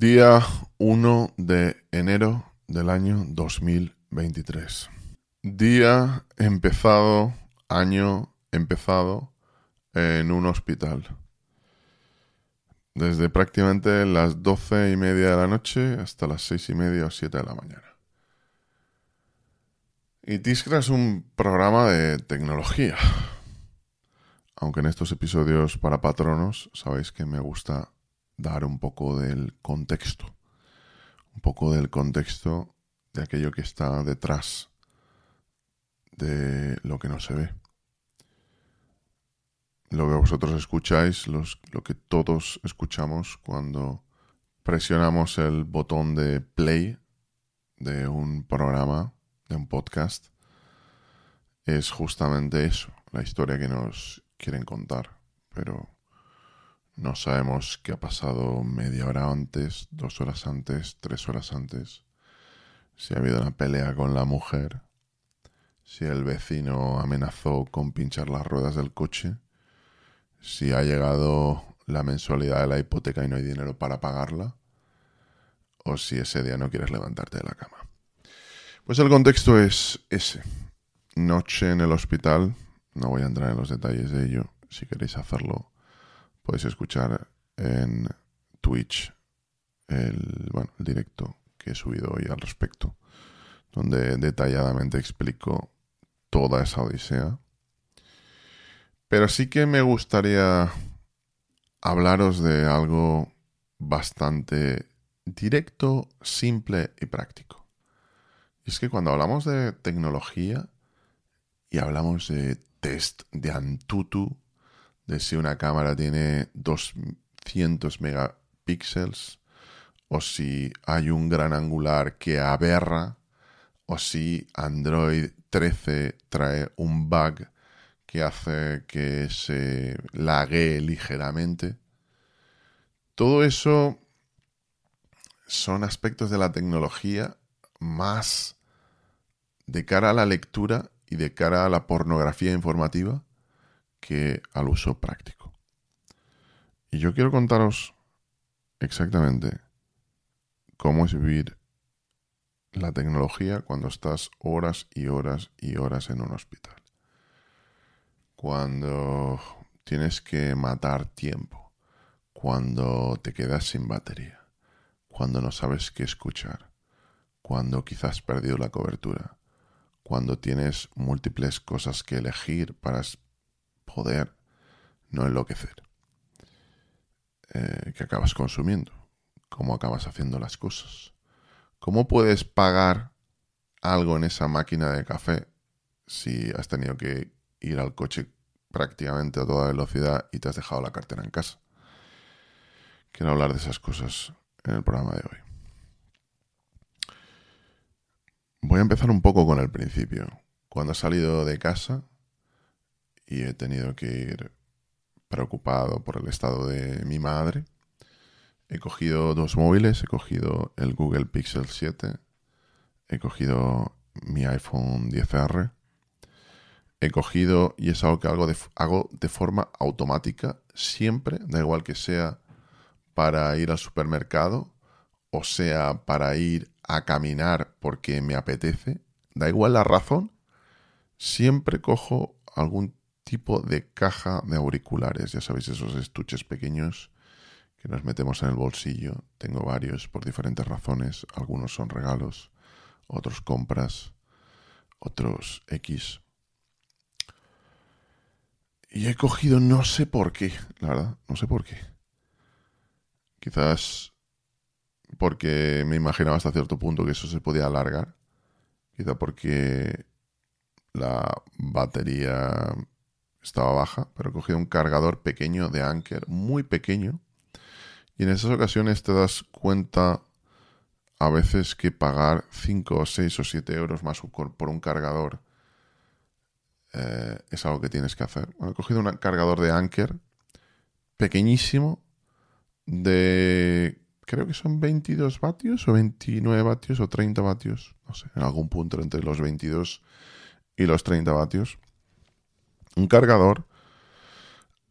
Día 1 de enero del año 2023. Día empezado, año empezado en un hospital. Desde prácticamente las doce y media de la noche hasta las seis y media o siete de la mañana. Y Tiscra es un programa de tecnología. Aunque en estos episodios para patronos sabéis que me gusta dar un poco del contexto, un poco del contexto de aquello que está detrás de lo que no se ve. Lo que vosotros escucháis, lo que todos escuchamos cuando presionamos el botón de play de un programa, de un podcast, es justamente eso, la historia que nos quieren contar. Pero no sabemos qué ha pasado media hora antes, dos horas antes, tres horas antes. Si ha habido una pelea con la mujer. Si el vecino amenazó con pinchar las ruedas del coche. Si ha llegado la mensualidad de la hipoteca y no hay dinero para pagarla. O si ese día no quieres levantarte de la cama. Pues el contexto es ese. Noche en el hospital. No voy a entrar en los detalles de ello. Si queréis hacerlo, podéis escuchar en Twitch el, directo que he subido hoy al respecto, donde detalladamente explico toda esa odisea. Pero sí que me gustaría hablaros de algo bastante directo, simple y práctico. Y es que cuando hablamos de tecnología y hablamos de test de Antutu, de si una cámara tiene 200 megapíxeles o si hay un gran angular que aberra o si Android 13 trae un bug que hace que se lague ligeramente. Todo eso son aspectos de la tecnología más de cara a la lectura y de cara a la pornografía informativa que al uso práctico. Y yo quiero contaros exactamente cómo es vivir la tecnología cuando estás horas y horas y horas en un hospital. Cuando tienes que matar tiempo, cuando te quedas sin batería, cuando no sabes qué escuchar, cuando quizás has perdido la cobertura, cuando tienes múltiples cosas que elegir para poder no enloquecer. Eh, que acabas consumiendo, cómo acabas haciendo las cosas. ¿Cómo puedes pagar algo en esa máquina de café si has tenido que ir al coche prácticamente a toda velocidad y te has dejado la cartera en casa? Quiero hablar de esas cosas en el programa de hoy. Voy a empezar un poco con el principio. Cuando he salido de casa, y he tenido que ir preocupado por el estado de mi madre. He cogido dos móviles, he cogido el Google Pixel 7, he cogido mi iPhone 10R, he cogido, y es algo que hago de, hago de forma automática, siempre, da igual que sea para ir al supermercado o sea para ir a caminar porque me apetece, da igual la razón, siempre cojo algún tipo de caja de auriculares. Ya sabéis, esos estuches pequeños que nos metemos en el bolsillo. Tengo varios por diferentes razones. Algunos son regalos, otros compras, otros X. Y he cogido no sé por qué, la verdad, no sé por qué. Quizás porque me imaginaba hasta cierto punto que eso se podía alargar. Quizá porque la batería estaba baja, pero he cogido un cargador pequeño de Anker, muy pequeño. Y en esas ocasiones te das cuenta a veces que pagar 5 o 6 o 7 euros más por un cargador eh, es algo que tienes que hacer. he cogido un cargador de Anker pequeñísimo de creo que son 22 vatios o 29 vatios o 30 vatios, no sé, en algún punto entre los 22 y los 30 vatios. Un cargador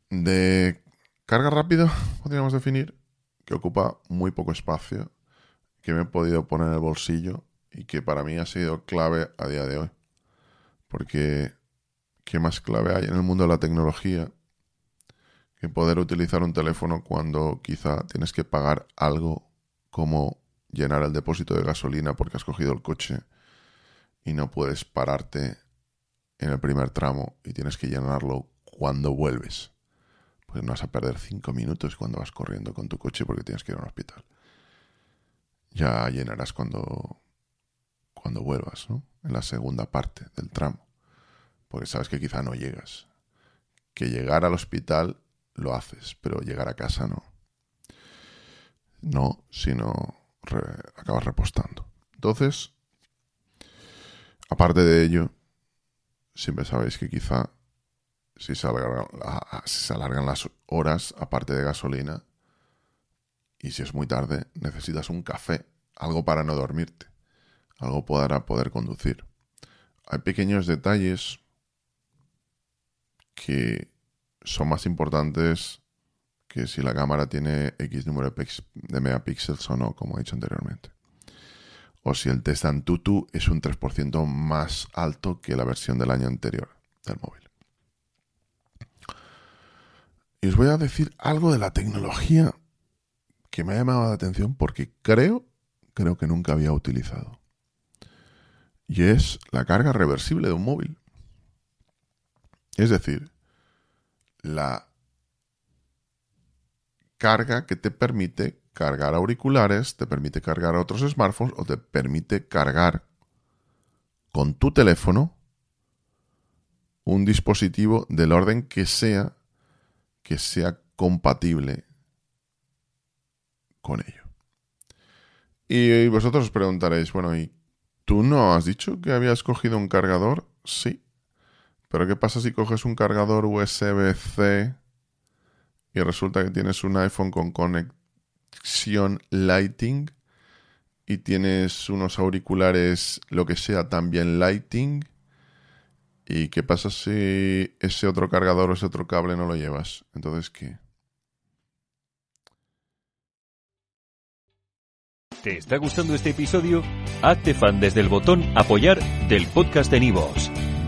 de carga rápida, podríamos definir, que ocupa muy poco espacio, que me he podido poner en el bolsillo y que para mí ha sido clave a día de hoy. Porque, ¿qué más clave hay en el mundo de la tecnología que poder utilizar un teléfono cuando quizá tienes que pagar algo como llenar el depósito de gasolina porque has cogido el coche y no puedes pararte en el primer tramo y tienes que llenarlo cuando vuelves. Pues no vas a perder cinco minutos cuando vas corriendo con tu coche porque tienes que ir a un hospital. Ya llenarás cuando, cuando vuelvas, ¿no? En la segunda parte del tramo. Porque sabes que quizá no llegas. Que llegar al hospital lo haces, pero llegar a casa no. No, sino acabas repostando. Entonces, aparte de ello, siempre sabéis que quizá si se, alargan, si se alargan las horas, aparte de gasolina, y si es muy tarde, necesitas un café, algo para no dormirte, algo para poder conducir. Hay pequeños detalles que son más importantes que si la cámara tiene X número de megapíxeles o no, como he dicho anteriormente. Si el test Antutu es un 3% más alto que la versión del año anterior del móvil. Y os voy a decir algo de la tecnología que me ha llamado la atención porque creo, creo que nunca había utilizado. Y es la carga reversible de un móvil. Es decir, la carga que te permite cargar auriculares, te permite cargar otros smartphones o te permite cargar con tu teléfono un dispositivo del orden que sea que sea compatible con ello. Y vosotros os preguntaréis, bueno, ¿y tú no has dicho que habías cogido un cargador? Sí. Pero ¿qué pasa si coges un cargador USB-C y resulta que tienes un iPhone con Lighting y tienes unos auriculares, lo que sea, también Lighting? ¿Y qué pasa si ese otro cargador o ese otro cable no lo llevas? Entonces, ¿qué? ¿Te está gustando este episodio? Hazte fan desde el botón apoyar del podcast de Nivos.